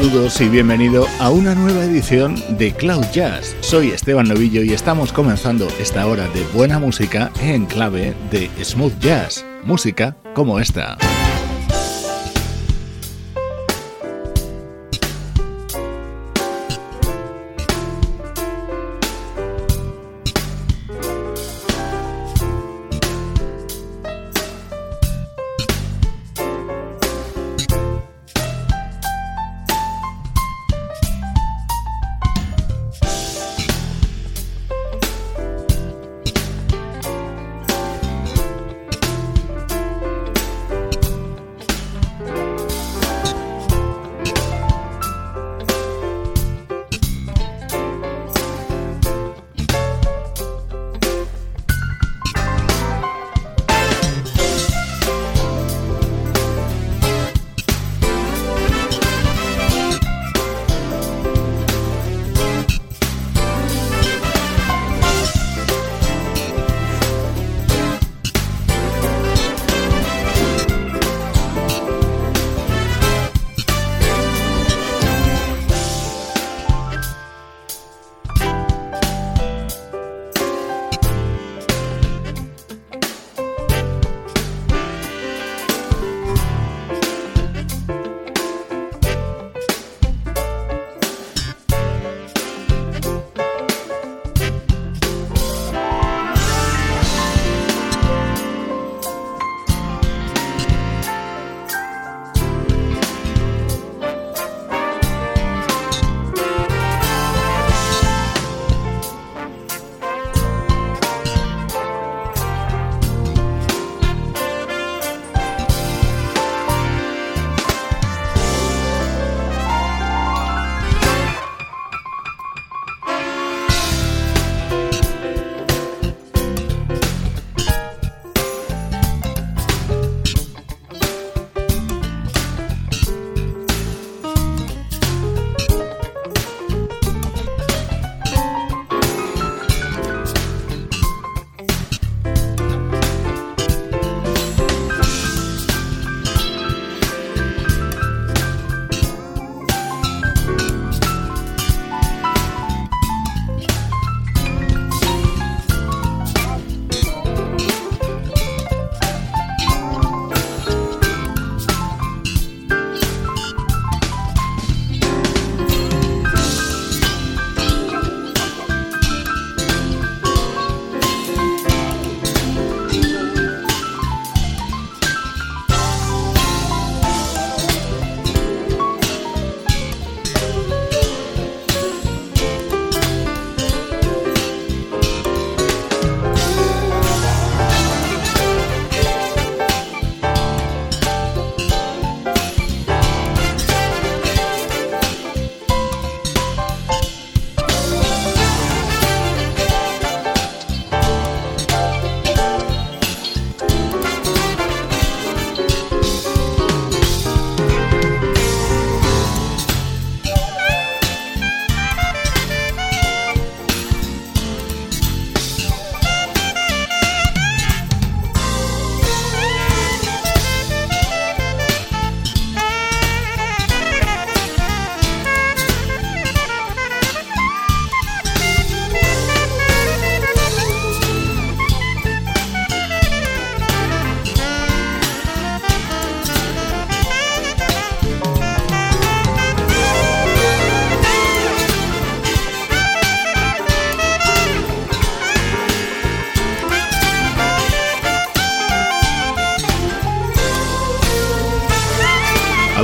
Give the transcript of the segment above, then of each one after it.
Saludos y bienvenido a una nueva edición de Cloud Jazz. Soy Esteban Novillo y estamos comenzando esta hora de buena música en clave de smooth jazz, música como esta.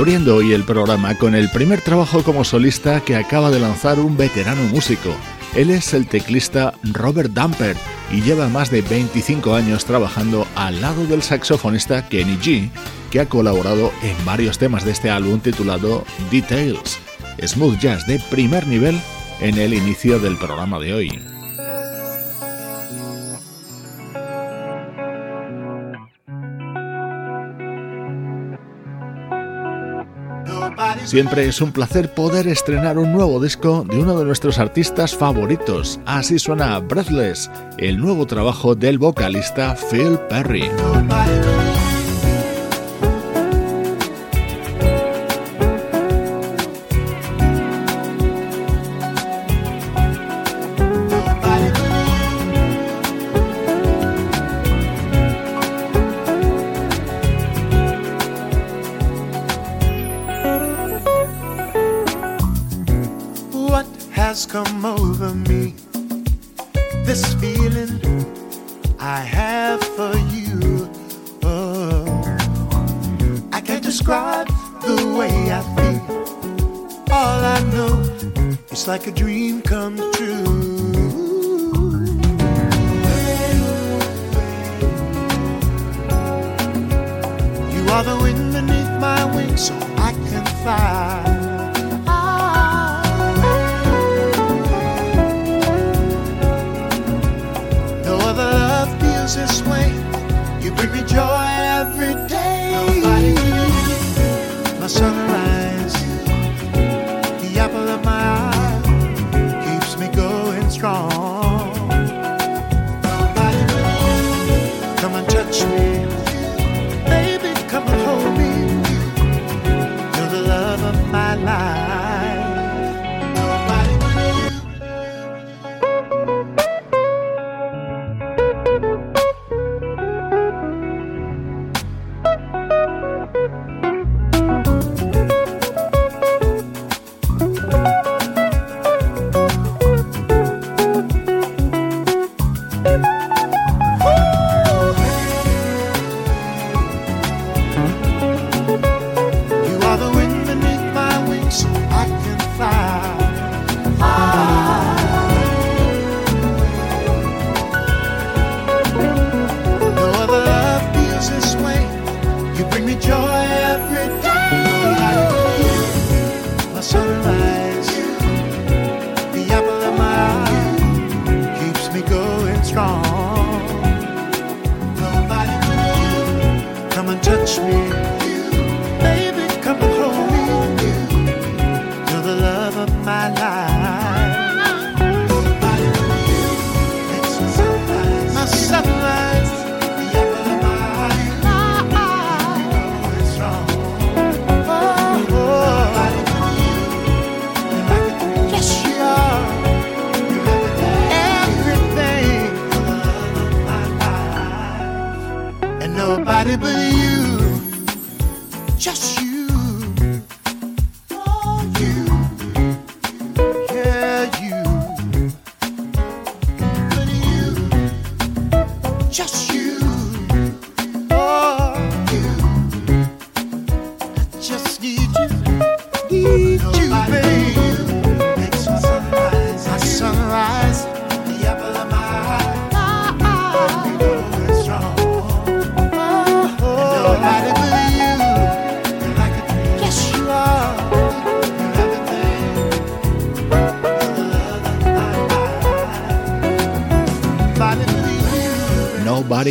Abriendo hoy el programa con el primer trabajo como solista que acaba de lanzar un veterano músico. Él es el teclista Robert Dumper y lleva más de 25 años trabajando al lado del saxofonista Kenny G, que ha colaborado en varios temas de este álbum titulado Details, smooth jazz de primer nivel en el inicio del programa de hoy. Siempre es un placer poder estrenar un nuevo disco de uno de nuestros artistas favoritos. Así suena Breathless, el nuevo trabajo del vocalista Phil Perry.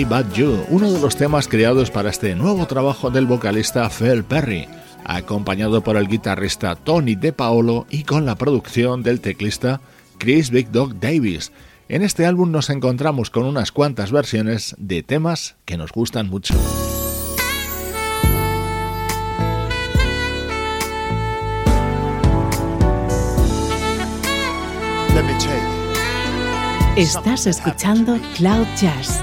But You, uno de los temas creados para este nuevo trabajo del vocalista Phil Perry, acompañado por el guitarrista Tony De Paolo y con la producción del teclista Chris Big Dog Davis. En este álbum nos encontramos con unas cuantas versiones de temas que nos gustan mucho. Estás escuchando Cloud Jazz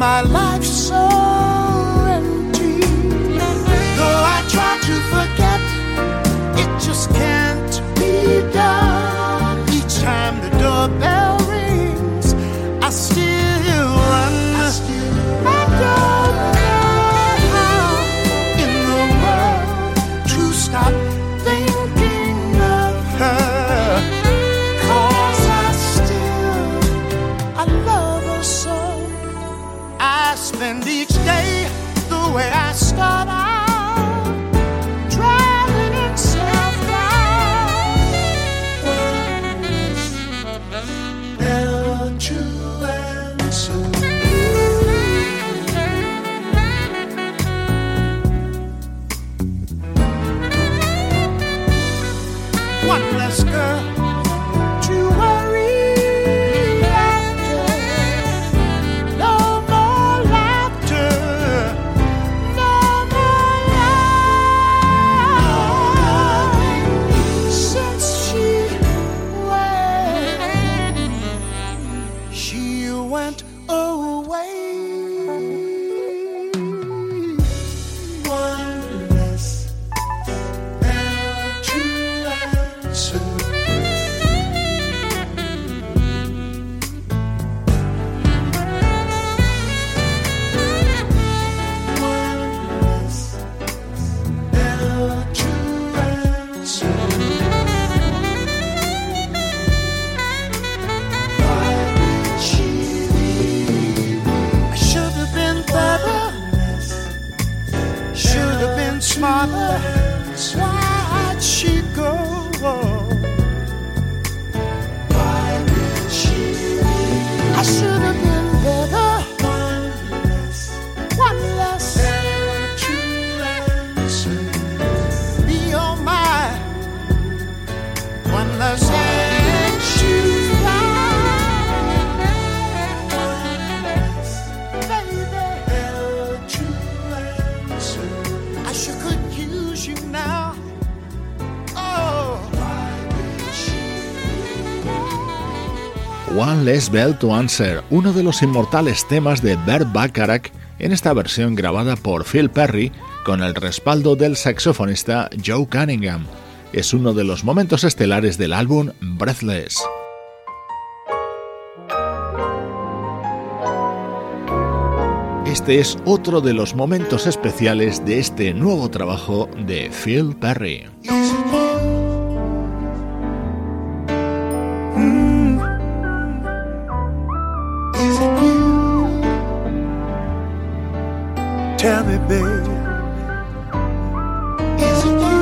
my life so empty. Though I try to. Less Bell to Answer, uno de los inmortales temas de Bert Bacharach en esta versión grabada por Phil Perry con el respaldo del saxofonista Joe Cunningham. Es uno de los momentos estelares del álbum Breathless. Este es otro de los momentos especiales de este nuevo trabajo de Phil Perry. Tell me, babe, is it you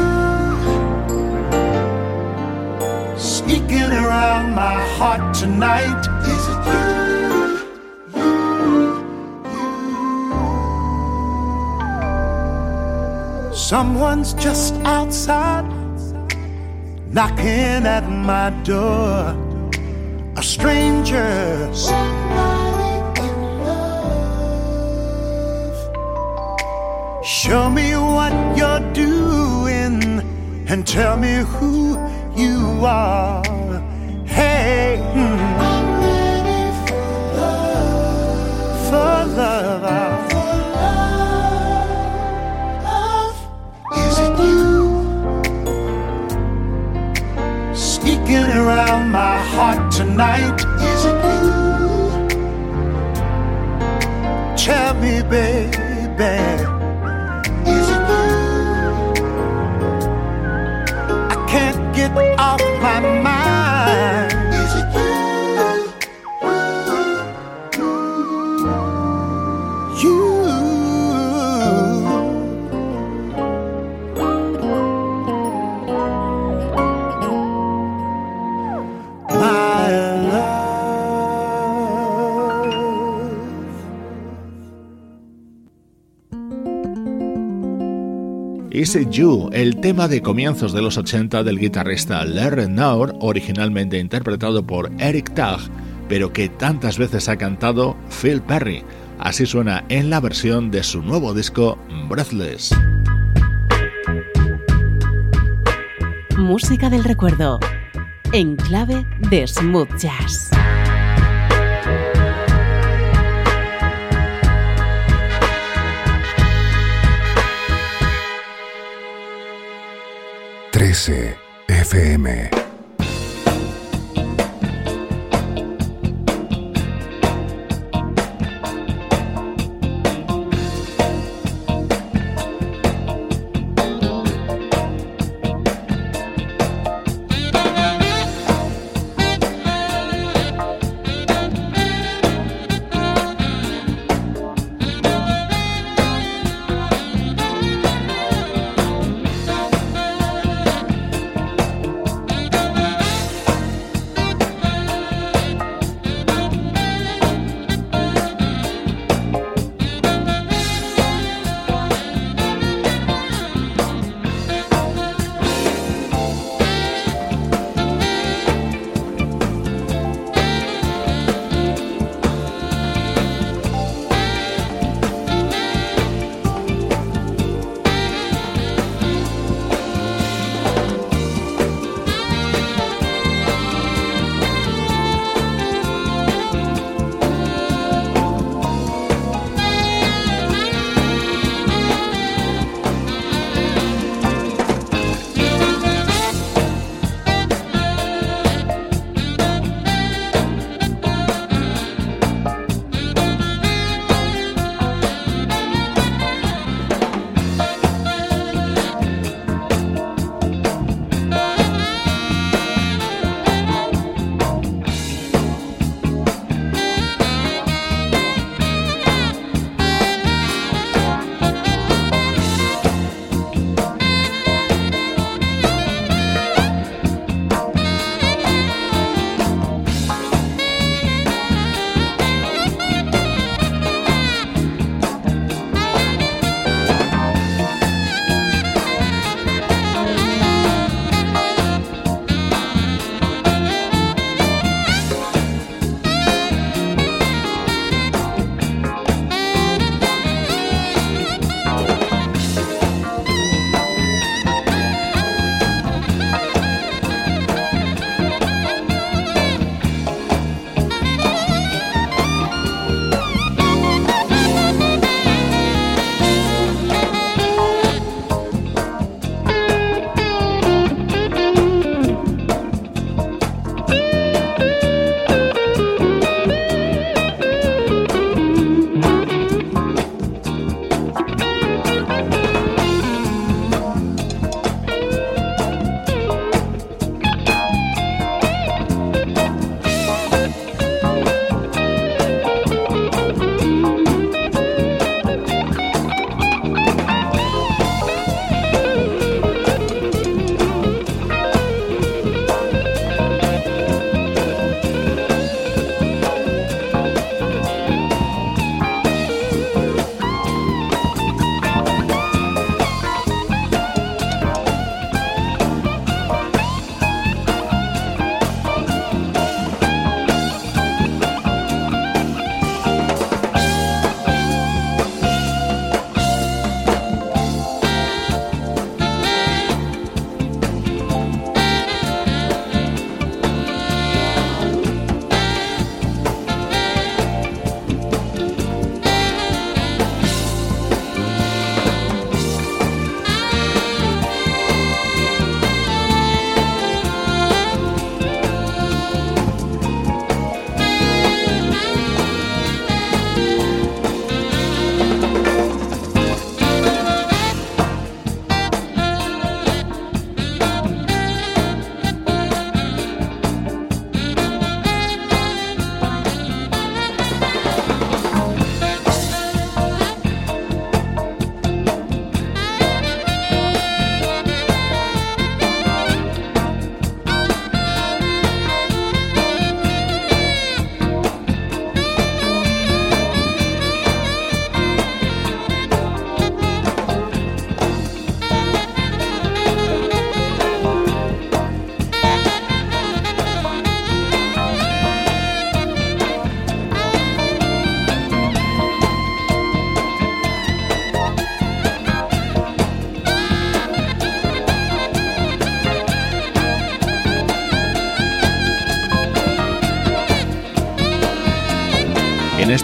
sneaking around my heart tonight? Is it you? Someone's just outside knocking at my door. A stranger. Show me what you're doing and tell me who you are. Hey, hmm. I'm ready for love. For love. For love. Is it you? Sneaking around my heart tonight. Off Is It You, el tema de comienzos de los 80 del guitarrista Larry Naur, originalmente interpretado por Eric Tag, pero que tantas veces ha cantado Phil Perry. Así suena en la versión de su nuevo disco Breathless. Música del recuerdo, en clave de smooth jazz. 13 FM.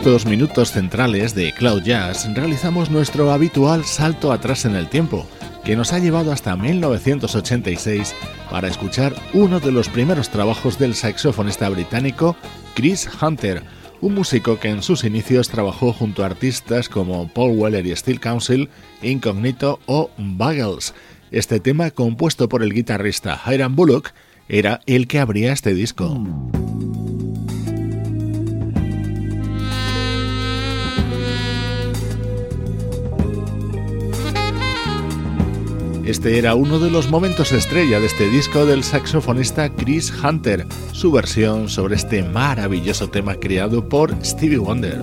Estos minutos centrales de Cloud Jazz realizamos nuestro habitual salto atrás en el tiempo, que nos ha llevado hasta 1986 para escuchar uno de los primeros trabajos del saxofonista británico Chris Hunter, un músico que en sus inicios trabajó junto a artistas como Paul Weller y Steel Council, Incognito o Buggles. Este tema, compuesto por el guitarrista Hiram Bullock, era el que abría este disco. Este era uno de los momentos estrella de este disco del saxofonista Chris Hunter, su versión sobre este maravilloso tema creado por Stevie Wonder.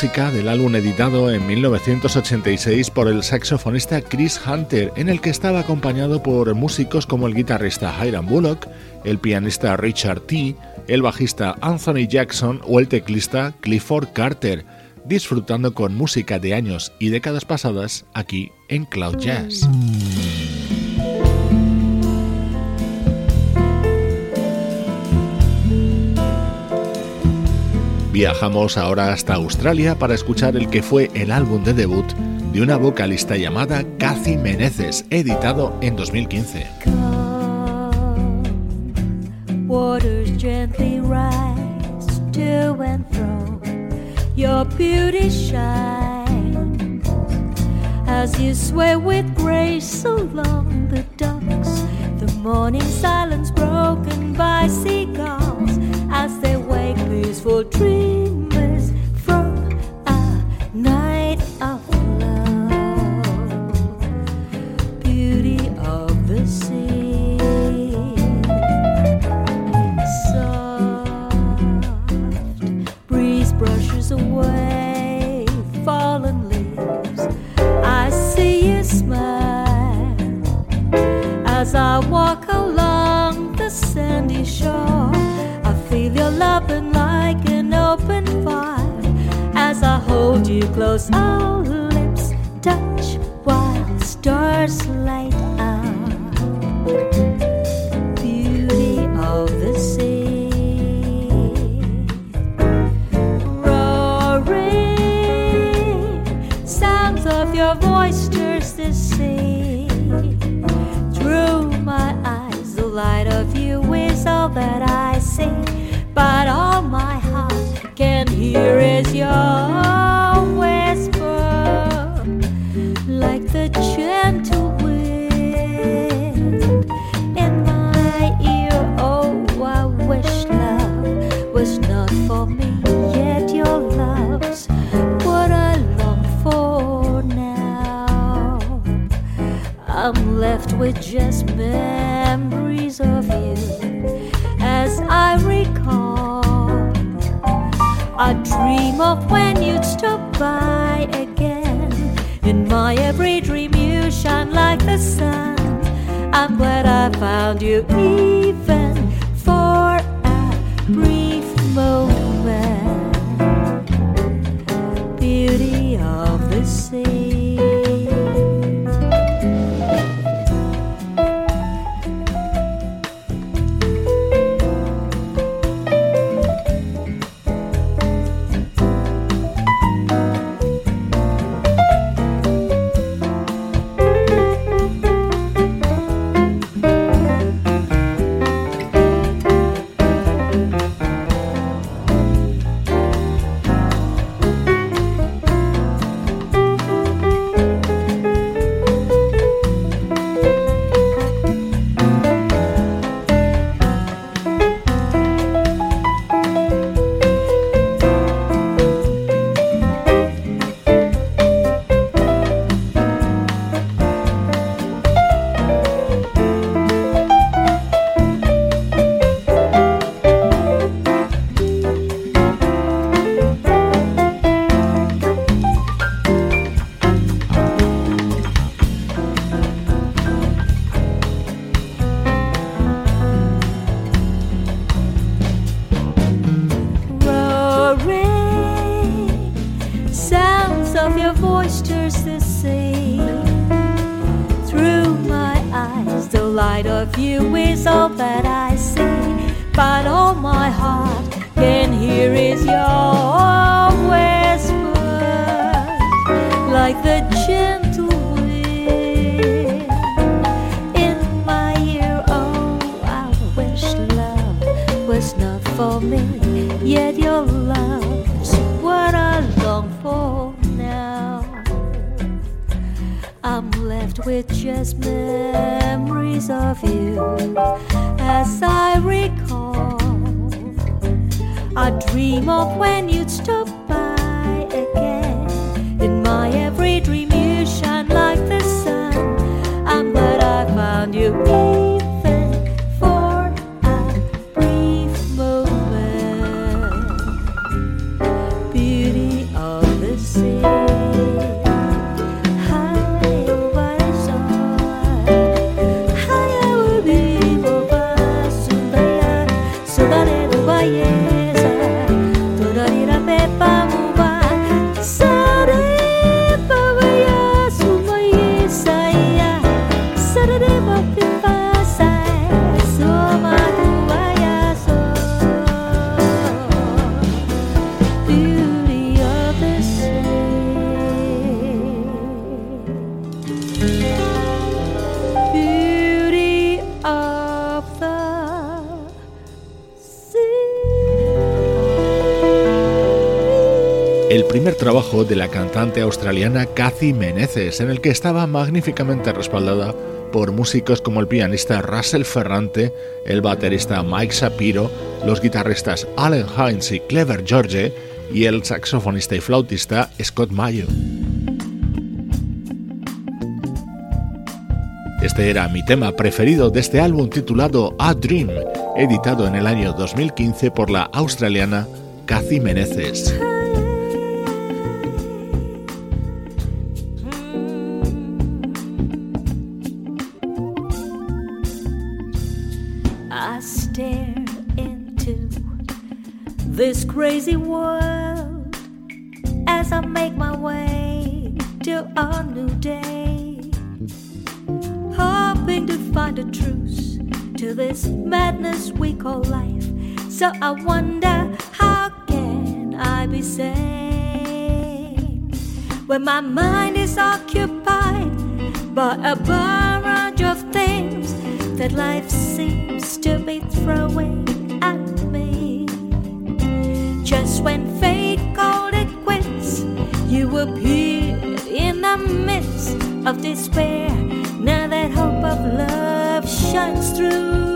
Música del álbum editado en 1986 por el saxofonista Chris Hunter, en el que estaba acompañado por músicos como el guitarrista Hiram Bullock, el pianista Richard T., el bajista Anthony Jackson o el teclista Clifford Carter, disfrutando con música de años y décadas pasadas aquí en Cloud Jazz. Viajamos ahora hasta Australia para escuchar el que fue el álbum de debut de una vocalista llamada Cathy Meneses, editado en 2015. waters gently rise to and fro. Your beauty as you sway with grace along the docks. The morning silence broken by seagulls peaceful tree. Hold you close. Our lips touch while stars light up. Beauty of the sea, roaring sounds of your voice stirs the sea. Just memories of you as I recall. I dream of when you'd stop by again. In my every dream, you shine like the sun. I'm glad I found you, even for a brief moment. Trabajo de la cantante australiana Cathy Meneses, en el que estaba magníficamente respaldada por músicos como el pianista Russell Ferrante, el baterista Mike Shapiro, los guitarristas Allen Hines y Clever George y el saxofonista y flautista Scott Mayo. Este era mi tema preferido de este álbum titulado A Dream, editado en el año 2015 por la australiana Cathy Meneses. When my mind is occupied by a barrage of things that life seems to be throwing at me. just when fate called it quits, you appeared in the midst of despair. Now that hope of love shines through.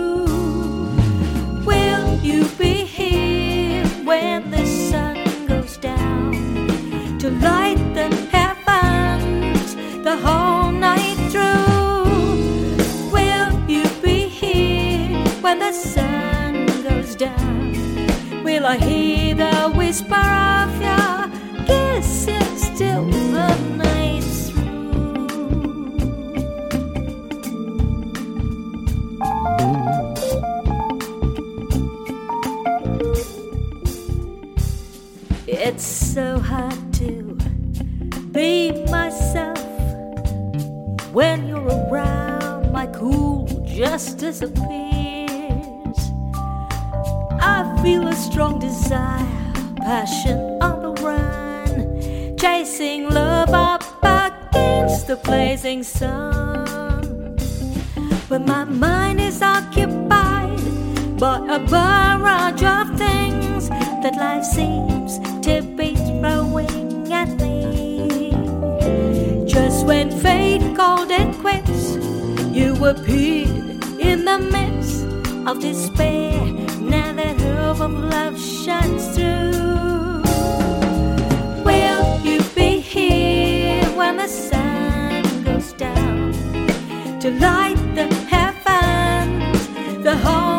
I hear the whisper of your kisses till the night's through? It's so hard to be myself when you're around. My cool just disappears feel a strong desire, passion on the run, chasing love up against the blazing sun. But my mind is occupied by a barrage of things that life seems to be throwing at me. Just when fate called it quits, you appeared in the midst of despair. Now that hope of love shines through, will you be here when the sun goes down to light the heavens? The whole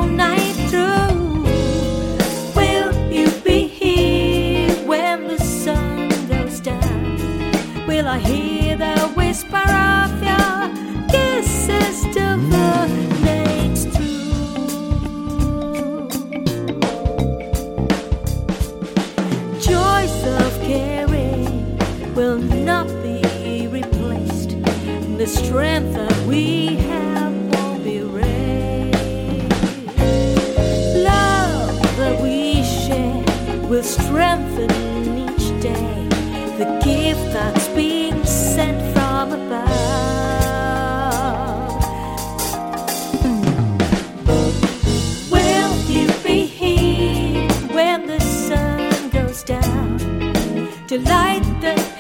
the strength that we have won't be raised. Love that we share will strengthen each day. The gift that's being sent from above. Will you be here when the sun goes down to light the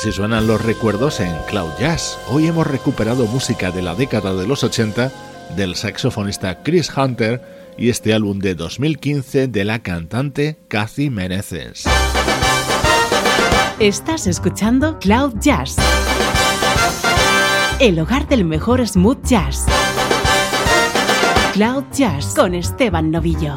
Así suenan los recuerdos en Cloud Jazz. Hoy hemos recuperado música de la década de los 80 del saxofonista Chris Hunter y este álbum de 2015 de la cantante Kathy Meneses. Estás escuchando Cloud Jazz, el hogar del mejor smooth jazz. Cloud Jazz con Esteban Novillo.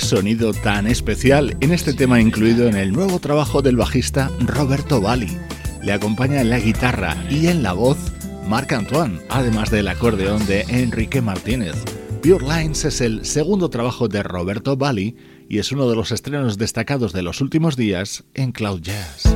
Sonido tan especial en este tema incluido en el nuevo trabajo del bajista Roberto Bali. Le acompaña en la guitarra y en la voz Marc Antoine, además del acordeón de Enrique Martínez. Pure Lines es el segundo trabajo de Roberto Bali y es uno de los estrenos destacados de los últimos días en Cloud Jazz.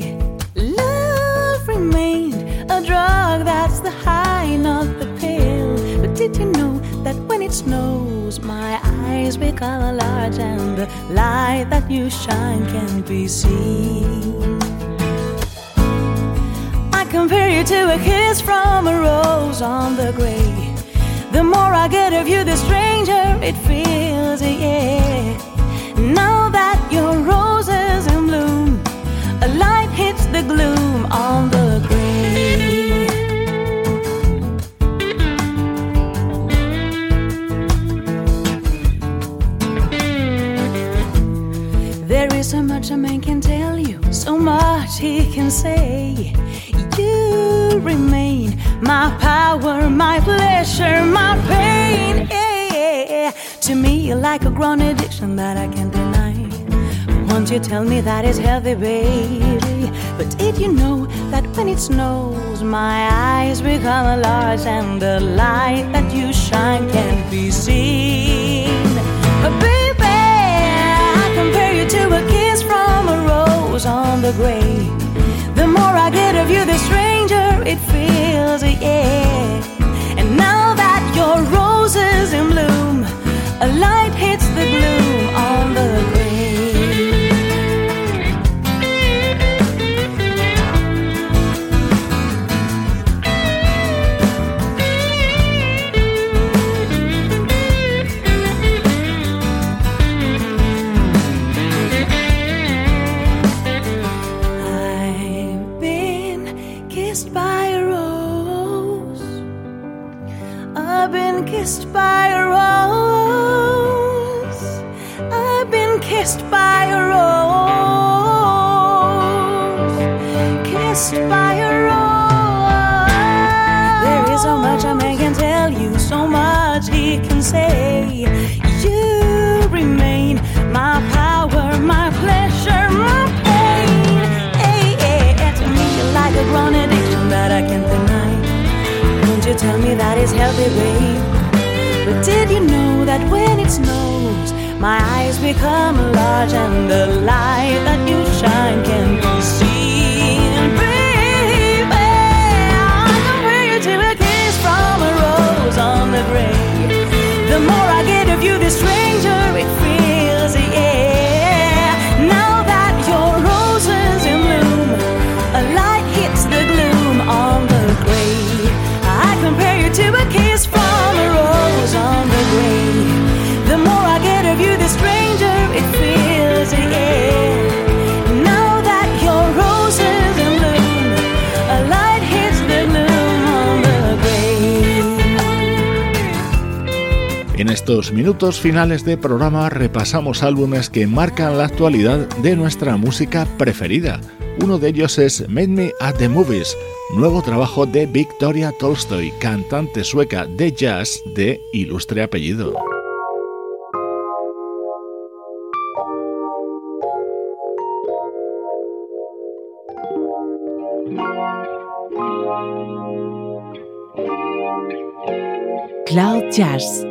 that when it snows, my eyes become large and the light that you shine can be seen. I compare you to a kiss from a rose on the grave. The more I get of you, the stranger it feels, yeah. Now that your rose is in bloom, a light hits the gloom on the grave. So much a man can tell you, so much he can say. You remain my power, my pleasure, my pain. Yeah. To me, you're like a grown addiction that I can't deny. Won't you tell me that it's healthy, baby? But did you know that when it snows, my eyes become large and the light that you shine can't be seen? Baby, I compare you to a rose on the grave. The more I get of you, the stranger it feels, yeah. And now that your rose is in bloom, a light hits the gloom babe? But did you know that when it snows, my eyes become large and the light that you minutos finales de programa repasamos álbumes que marcan la actualidad de nuestra música preferida. Uno de ellos es Made Me at the Movies, nuevo trabajo de Victoria Tolstoy, cantante sueca de jazz de ilustre apellido. Cloud Jazz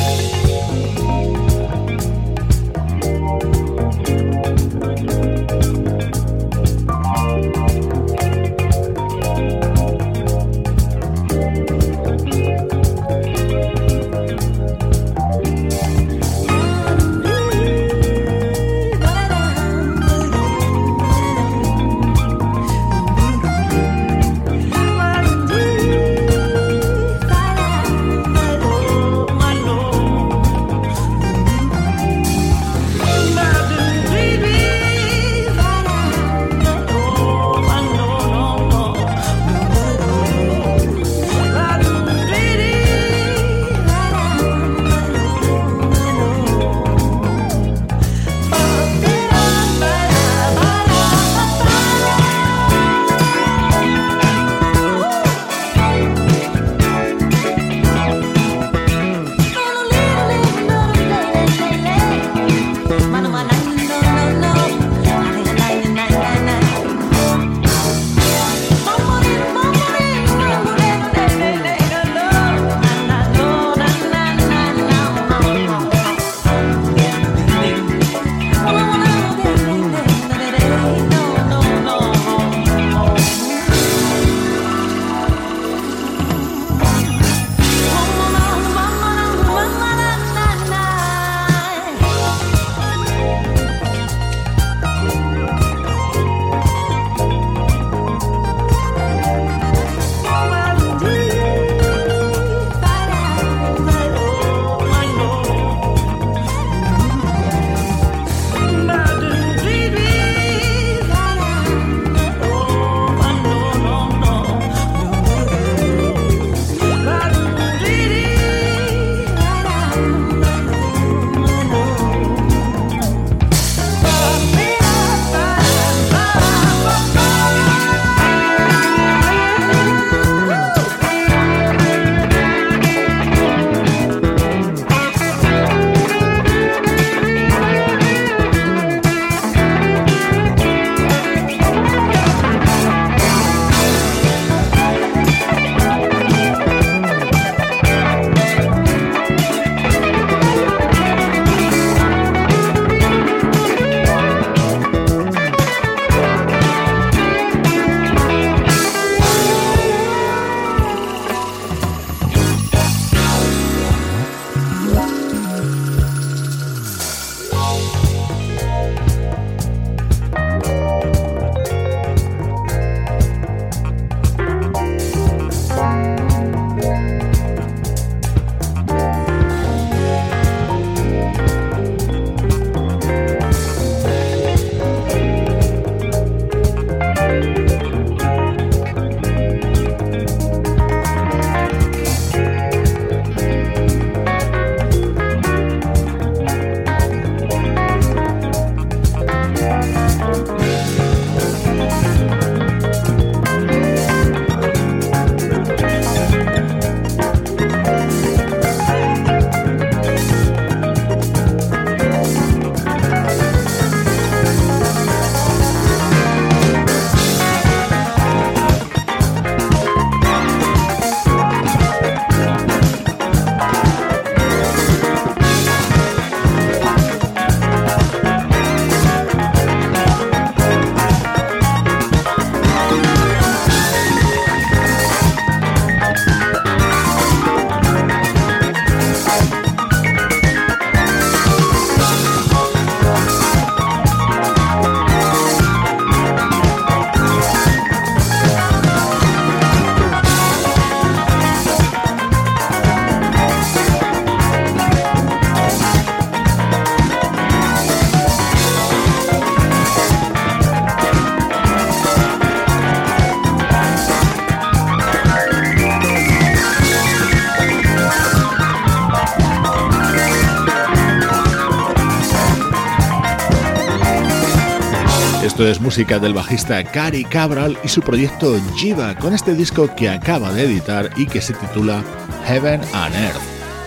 Es música del bajista Cary Cabral y su proyecto Jiva con este disco que acaba de editar y que se titula Heaven and Earth.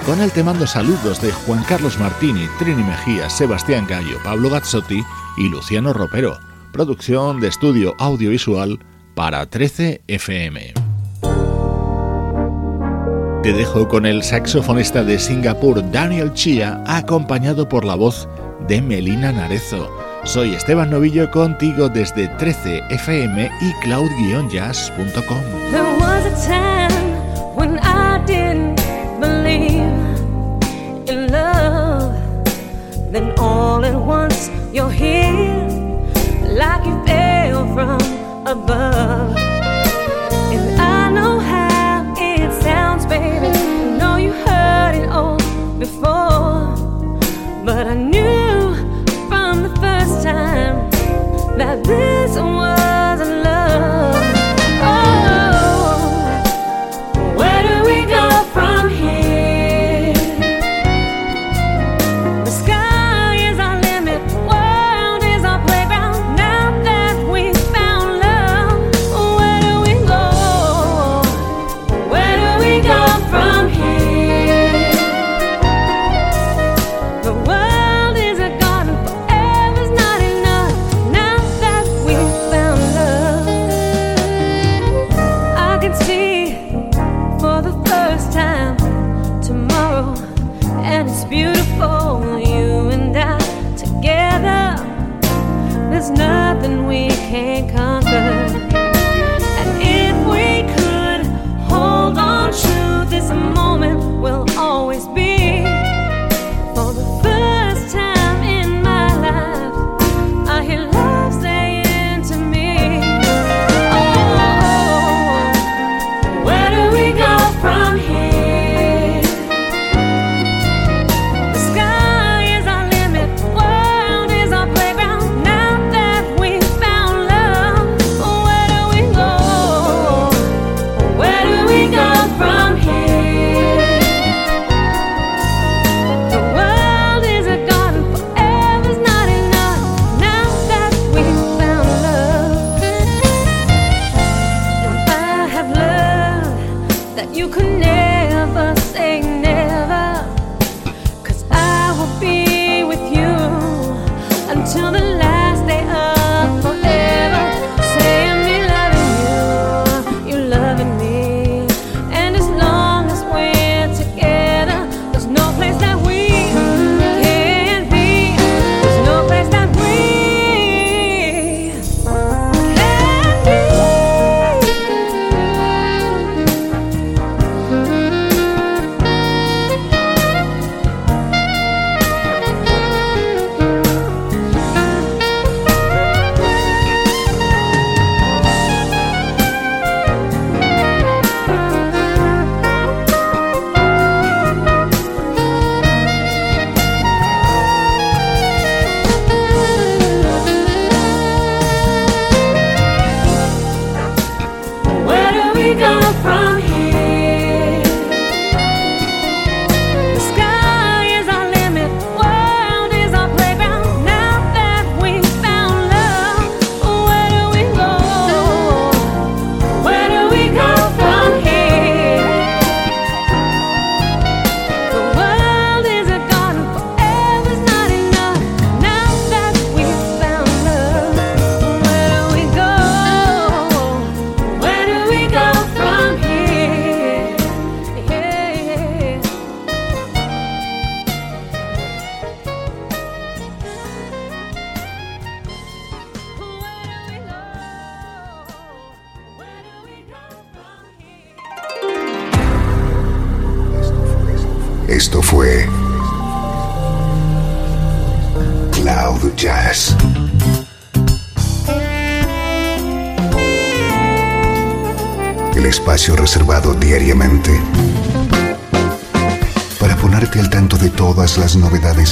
Con él te mando saludos de Juan Carlos Martini, Trini Mejía, Sebastián Gallo, Pablo Gazzotti y Luciano Ropero. Producción de estudio audiovisual para 13 FM. Te dejo con el saxofonista de Singapur Daniel Chia, acompañado por la voz de Melina Narezo. Soy Esteban Novillo contigo desde 13fm y cloud-jazz.com. Then